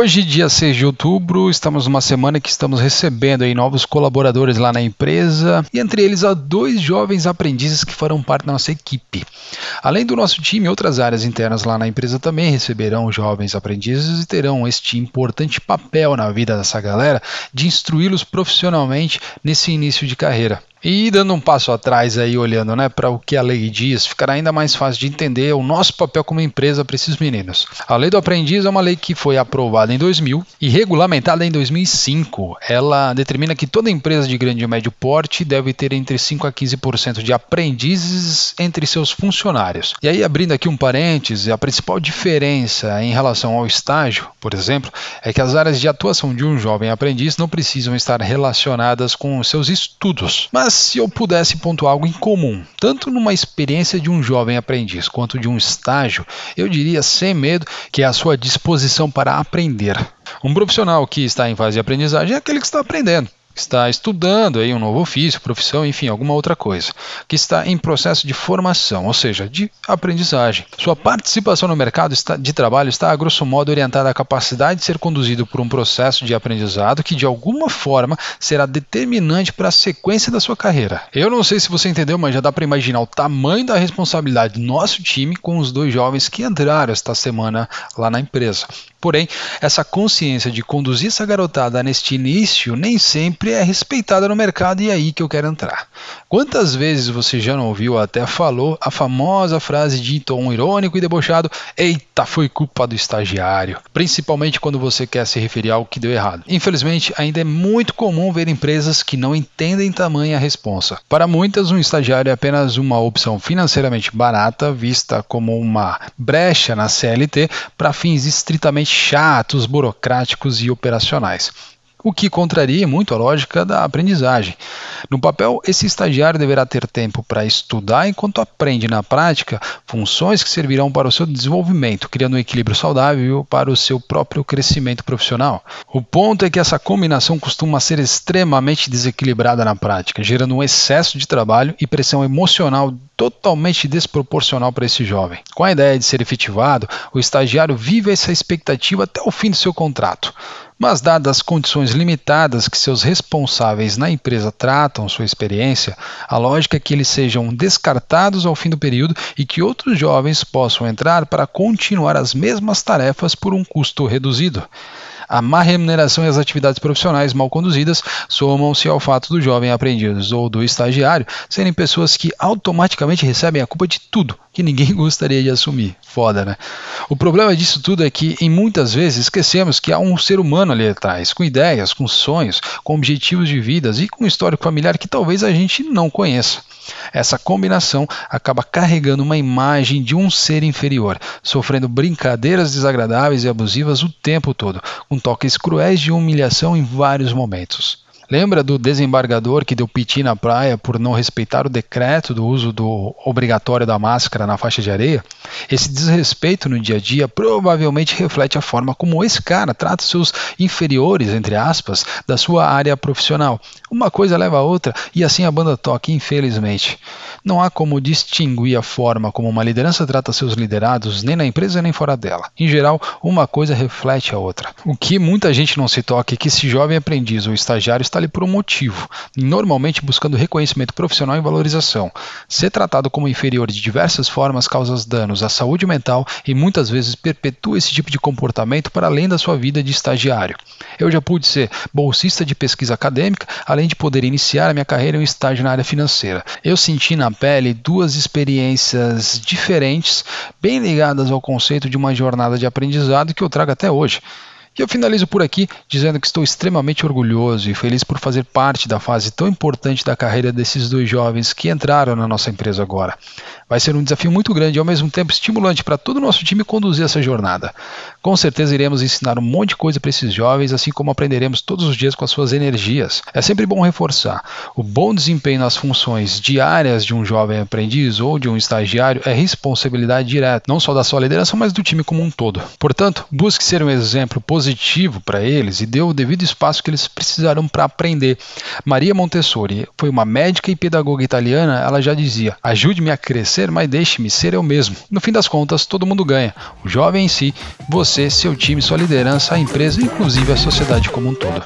Hoje, dia 6 de outubro, estamos numa semana que estamos recebendo aí novos colaboradores lá na empresa e entre eles há dois jovens aprendizes que farão parte da nossa equipe. Além do nosso time, outras áreas internas lá na empresa também receberão jovens aprendizes e terão este importante papel na vida dessa galera de instruí-los profissionalmente nesse início de carreira. E dando um passo atrás aí, olhando né, para o que a lei diz, ficará ainda mais fácil de entender o nosso papel como empresa para esses meninos. A lei do aprendiz é uma lei que foi aprovada em 2000 e regulamentada em 2005. Ela determina que toda empresa de grande e médio porte deve ter entre 5 a 15% de aprendizes entre seus funcionários. E aí, abrindo aqui um parêntese, a principal diferença em relação ao estágio, por exemplo, é que as áreas de atuação de um jovem aprendiz não precisam estar relacionadas com seus estudos. Mas mas se eu pudesse pontuar algo em comum, tanto numa experiência de um jovem aprendiz quanto de um estágio, eu diria sem medo que é a sua disposição para aprender. Um profissional que está em fase de aprendizagem é aquele que está aprendendo está estudando aí um novo ofício, profissão, enfim, alguma outra coisa, que está em processo de formação, ou seja, de aprendizagem. Sua participação no mercado de trabalho está, a grosso modo, orientada à capacidade de ser conduzido por um processo de aprendizado que, de alguma forma, será determinante para a sequência da sua carreira. Eu não sei se você entendeu, mas já dá para imaginar o tamanho da responsabilidade do nosso time com os dois jovens que entraram esta semana lá na empresa. Porém, essa consciência de conduzir essa garotada neste início nem sempre é respeitada no mercado e é aí que eu quero entrar. Quantas vezes você já não ouviu até falou a famosa frase de tom irônico e debochado: "Eita, foi culpa do estagiário", principalmente quando você quer se referir a algo que deu errado. Infelizmente, ainda é muito comum ver empresas que não entendem tamanha responsa. Para muitas, um estagiário é apenas uma opção financeiramente barata, vista como uma brecha na CLT para fins estritamente chatos, burocráticos e operacionais o que contraria muito a lógica da aprendizagem. No papel, esse estagiário deverá ter tempo para estudar enquanto aprende na prática funções que servirão para o seu desenvolvimento, criando um equilíbrio saudável para o seu próprio crescimento profissional. O ponto é que essa combinação costuma ser extremamente desequilibrada na prática, gerando um excesso de trabalho e pressão emocional totalmente desproporcional para esse jovem. Com a ideia de ser efetivado, o estagiário vive essa expectativa até o fim do seu contrato. Mas, dadas as condições limitadas que seus responsáveis na empresa tratam sua experiência, a lógica é que eles sejam descartados ao fim do período e que outros jovens possam entrar para continuar as mesmas tarefas por um custo reduzido. A má remuneração e as atividades profissionais mal conduzidas somam-se ao fato do jovem aprendiz ou do estagiário serem pessoas que automaticamente recebem a culpa de tudo que ninguém gostaria de assumir. Foda, né? O problema disso tudo é que, em muitas vezes, esquecemos que há um ser humano ali atrás, com ideias, com sonhos, com objetivos de vidas e com um histórico familiar que talvez a gente não conheça. Essa combinação acaba carregando uma imagem de um ser inferior, sofrendo brincadeiras desagradáveis e abusivas o tempo todo, com toques cruéis de humilhação em vários momentos. Lembra do desembargador que deu piti na praia por não respeitar o decreto do uso do obrigatório da máscara na faixa de areia? Esse desrespeito no dia a dia provavelmente reflete a forma como esse cara trata seus inferiores, entre aspas, da sua área profissional. Uma coisa leva a outra e assim a banda toca, infelizmente. Não há como distinguir a forma como uma liderança trata seus liderados, nem na empresa nem fora dela. Em geral, uma coisa reflete a outra. O que muita gente não se toca é que esse jovem aprendiz ou estagiário está ali por um motivo, normalmente buscando reconhecimento profissional e valorização. Ser tratado como inferior de diversas formas causa danos à saúde mental e muitas vezes perpetua esse tipo de comportamento para além da sua vida de estagiário. Eu já pude ser bolsista de pesquisa acadêmica, além de poder iniciar a minha carreira em um estágio na área financeira. Eu senti na pele duas experiências diferentes, bem ligadas ao conceito de uma jornada de aprendizado que eu trago até hoje. E eu finalizo por aqui dizendo que estou extremamente orgulhoso e feliz por fazer parte da fase tão importante da carreira desses dois jovens que entraram na nossa empresa agora. Vai ser um desafio muito grande e ao mesmo tempo estimulante para todo o nosso time conduzir essa jornada. Com certeza iremos ensinar um monte de coisa para esses jovens, assim como aprenderemos todos os dias com as suas energias. É sempre bom reforçar: o bom desempenho nas funções diárias de um jovem aprendiz ou de um estagiário é responsabilidade direta, não só da sua liderança, mas do time como um todo. Portanto, busque ser um exemplo positivo positivo para eles e deu o devido espaço que eles precisaram para aprender. Maria Montessori foi uma médica e pedagoga italiana, ela já dizia: ajude-me a crescer, mas deixe-me ser eu mesmo. No fim das contas, todo mundo ganha. O jovem em si, você, seu time, sua liderança, a empresa, inclusive a sociedade como um todo.